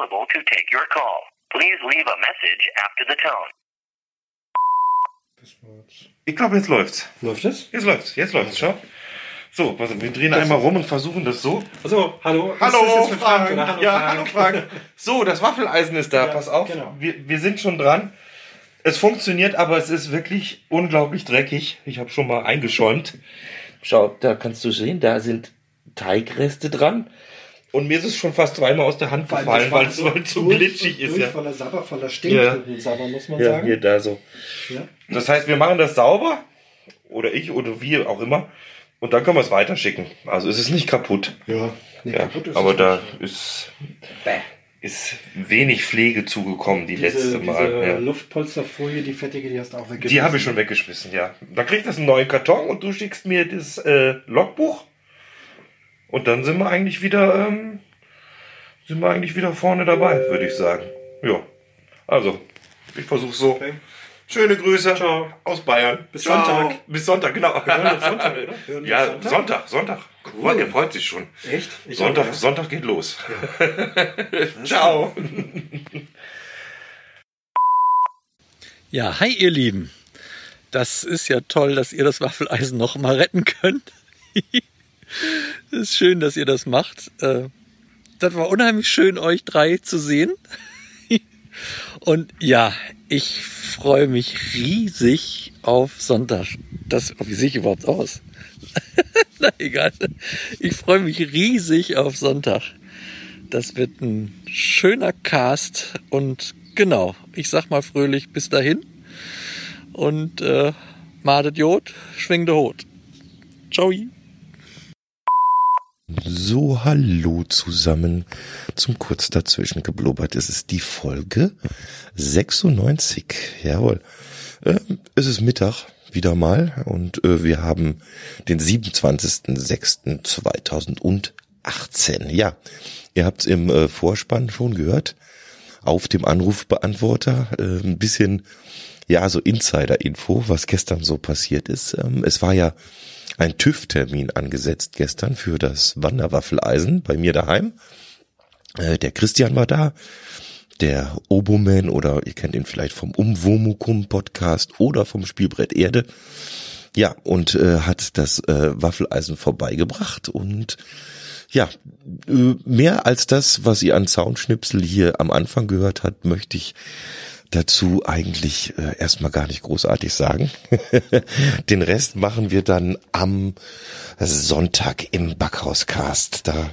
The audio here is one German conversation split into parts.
available to take your call. Please leave a message after the tone. Ich glaube, jetzt läuft's. Läuft das? Jetzt läuft's. Jetzt läuft's. Schau. So, warte, wir drehen einmal rum und versuchen das so. Also, hallo. Ist das Hallo, Frank. oder? Hallo, ja, Frank. hallo Frank. So, das Waffeleisen ist da. Ja, Pass auf. genau. Wir, wir sind schon dran. Es funktioniert, aber es ist wirklich unglaublich dreckig. Ich habe schon mal eingeschäumt. Schau, da kannst du sehen, da sind Teigreste dran. Und mir ist es schon fast zweimal aus der Hand gefallen, weil es so durch- glitschig ist. durch Ja. voller Sabber, voller Ja. stinkenden Sabber, muss man ja, sagen. hier da so. Ja. Das heißt, wir machen das sauber. Oder ich oder wir auch immer. Und dann können wir es weiterschicken. Also es ist nicht kaputt. Ja, nee, Ja, kaputt ist aber es da nicht. ist, ist wenig Pflege zugekommen die diese, letzte Mal. diese ja. Luftpolsterfolie, die fettige, die hast du auch weggeschmissen. Die habe ich schon weggeschmissen, ja. Dann kriegt das einen neuen Karton und du schickst mir das äh, Logbuch. Und dann sind wir eigentlich wieder, ähm, sind wir eigentlich wieder vorne dabei, würde ich sagen. Ja. Also, ich versuche so. Okay. Schöne Grüße Ciao. aus Bayern. Bis Ciao. Sonntag. Bis Sonntag, genau. Wir hören uns Sonntag, oder? Ja, Sonntag? Sonntag, Sonntag. Cool. Er freut sich schon. Echt? Ich Sonntag, auch, ja. Sonntag geht los. Ciao. Ja, hi ihr Lieben. Das ist ja toll, dass ihr das Waffeleisen noch mal retten könnt. Ist schön, dass ihr das macht. Äh, Das war unheimlich schön, euch drei zu sehen. Und ja, ich freue mich riesig auf Sonntag. Das, wie sehe ich überhaupt aus? Na egal. Ich freue mich riesig auf Sonntag. Das wird ein schöner Cast und genau, ich sag mal fröhlich bis dahin. Und äh, madet Jod, schwing de Hut. Ciao. So, hallo zusammen zum kurz dazwischen geblubbert. Es ist die Folge 96. Jawohl. Ähm, es ist Mittag wieder mal und äh, wir haben den 27.06.2018. Ja, ihr habt es im äh, Vorspann schon gehört. Auf dem Anrufbeantworter äh, ein bisschen, ja, so Insider-Info, was gestern so passiert ist. Ähm, es war ja ein TÜV-Termin angesetzt gestern für das Wanderwaffeleisen bei mir daheim. Äh, der Christian war da, der Oboman oder ihr kennt ihn vielleicht vom Umwomukum Podcast oder vom Spielbrett Erde. Ja, und äh, hat das äh, Waffeleisen vorbeigebracht und ja, äh, mehr als das, was ihr an Soundschnipsel hier am Anfang gehört habt, möchte ich dazu eigentlich äh, erstmal gar nicht großartig sagen. Den Rest machen wir dann am Sonntag im Backhauscast. Da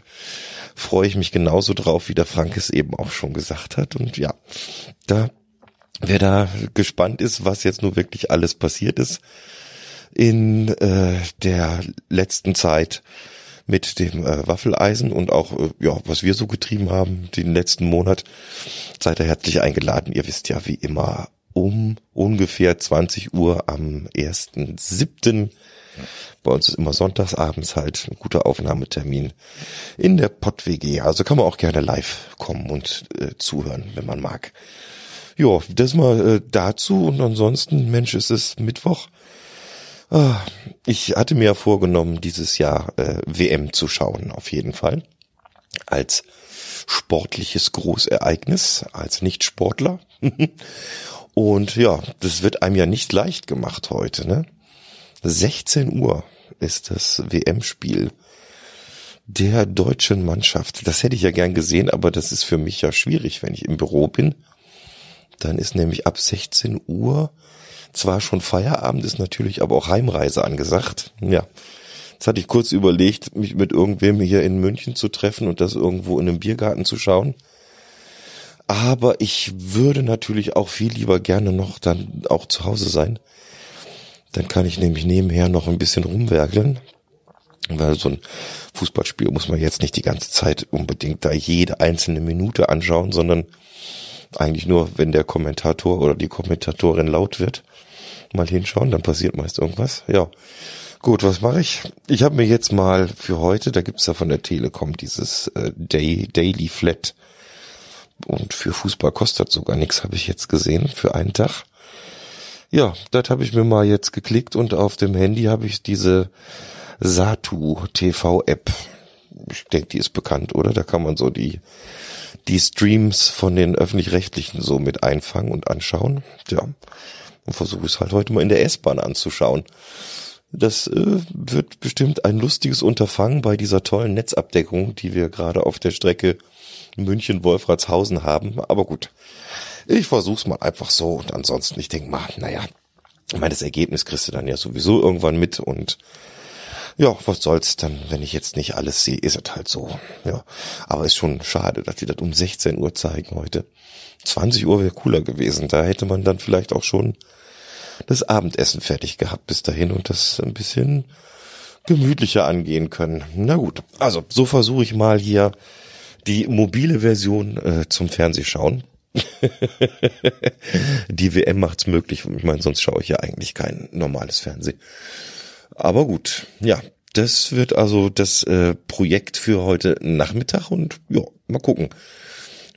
freue ich mich genauso drauf, wie der Frank es eben auch schon gesagt hat. Und ja, da, wer da gespannt ist, was jetzt nur wirklich alles passiert ist in äh, der letzten Zeit mit dem äh, Waffeleisen und auch, äh, ja, was wir so getrieben haben den letzten Monat, seid ihr herzlich eingeladen. Ihr wisst ja, wie immer, um ungefähr 20 Uhr am 1.7. Bei uns ist immer sonntagsabends halt ein guter Aufnahmetermin in der Pott-WG. Also kann man auch gerne live kommen und äh, zuhören, wenn man mag. Ja, das mal äh, dazu und ansonsten, Mensch, es ist Mittwoch. Ah, Ich hatte mir vorgenommen, dieses Jahr äh, WM zu schauen, auf jeden Fall. Als sportliches Großereignis, als Nicht-Sportler. Und ja, das wird einem ja nicht leicht gemacht heute, ne? 16 Uhr ist das WM-Spiel der deutschen Mannschaft. Das hätte ich ja gern gesehen, aber das ist für mich ja schwierig, wenn ich im Büro bin. Dann ist nämlich ab 16 Uhr zwar schon Feierabend, ist natürlich aber auch Heimreise angesagt. Ja. Jetzt hatte ich kurz überlegt, mich mit irgendwem hier in München zu treffen und das irgendwo in einem Biergarten zu schauen. Aber ich würde natürlich auch viel lieber gerne noch dann auch zu Hause sein. Dann kann ich nämlich nebenher noch ein bisschen rumwerkeln. Weil so ein Fußballspiel muss man jetzt nicht die ganze Zeit unbedingt da jede einzelne Minute anschauen, sondern eigentlich nur, wenn der Kommentator oder die Kommentatorin laut wird, mal hinschauen, dann passiert meist irgendwas. Ja, gut, was mache ich? Ich habe mir jetzt mal für heute, da gibt's ja von der Telekom dieses äh, Day, Daily Flat und für Fußball kostet sogar nichts, habe ich jetzt gesehen, für einen Tag. Ja, das habe ich mir mal jetzt geklickt und auf dem Handy habe ich diese Satu TV App. Ich denke, die ist bekannt, oder? Da kann man so die die Streams von den öffentlich-rechtlichen so mit einfangen und anschauen. Ja, und versuche es halt heute mal in der S-Bahn anzuschauen. Das äh, wird bestimmt ein lustiges Unterfangen bei dieser tollen Netzabdeckung, die wir gerade auf der Strecke München-Wolfratshausen haben. Aber gut, ich versuch's mal einfach so und ansonsten, ich denke mal, naja, ich meine, das Ergebnis kriegst du dann ja sowieso irgendwann mit und ja, was soll's dann, wenn ich jetzt nicht alles sehe, ist es halt so. Ja, aber ist schon schade, dass die das um 16 Uhr zeigen heute. 20 Uhr wäre cooler gewesen. Da hätte man dann vielleicht auch schon das Abendessen fertig gehabt bis dahin und das ein bisschen gemütlicher angehen können. Na gut, also so versuche ich mal hier die mobile Version äh, zum Fernsehschauen. die WM macht's möglich. Ich meine, sonst schaue ich ja eigentlich kein normales Fernsehen. Aber gut, ja, das wird also das äh, Projekt für heute Nachmittag und ja, mal gucken.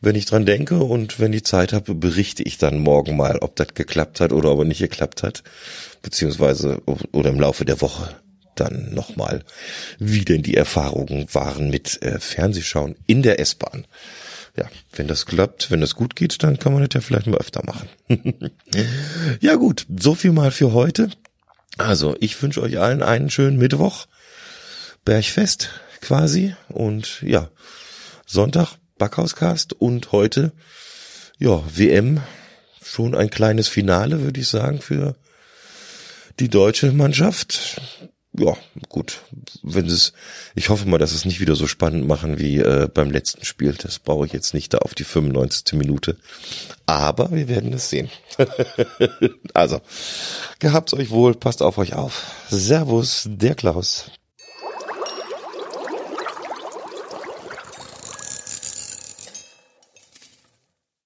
Wenn ich dran denke und wenn ich Zeit habe, berichte ich dann morgen mal, ob das geklappt hat oder ob er nicht geklappt hat. Beziehungsweise oder im Laufe der Woche dann nochmal, wie denn die Erfahrungen waren mit äh, Fernsehschauen in der S-Bahn. Ja, wenn das klappt, wenn das gut geht, dann kann man das ja vielleicht mal öfter machen. ja gut, so viel mal für heute. Also, ich wünsche euch allen einen schönen Mittwoch. Bergfest quasi. Und ja, Sonntag Backhauscast und heute, ja, WM. Schon ein kleines Finale, würde ich sagen, für die deutsche Mannschaft. Ja, gut. Wenn es, ich hoffe mal, dass es nicht wieder so spannend machen wie äh, beim letzten Spiel. Das brauche ich jetzt nicht da auf die 95. Minute. Aber wir werden es sehen. also, gehabt's euch wohl, passt auf euch auf. Servus, der Klaus.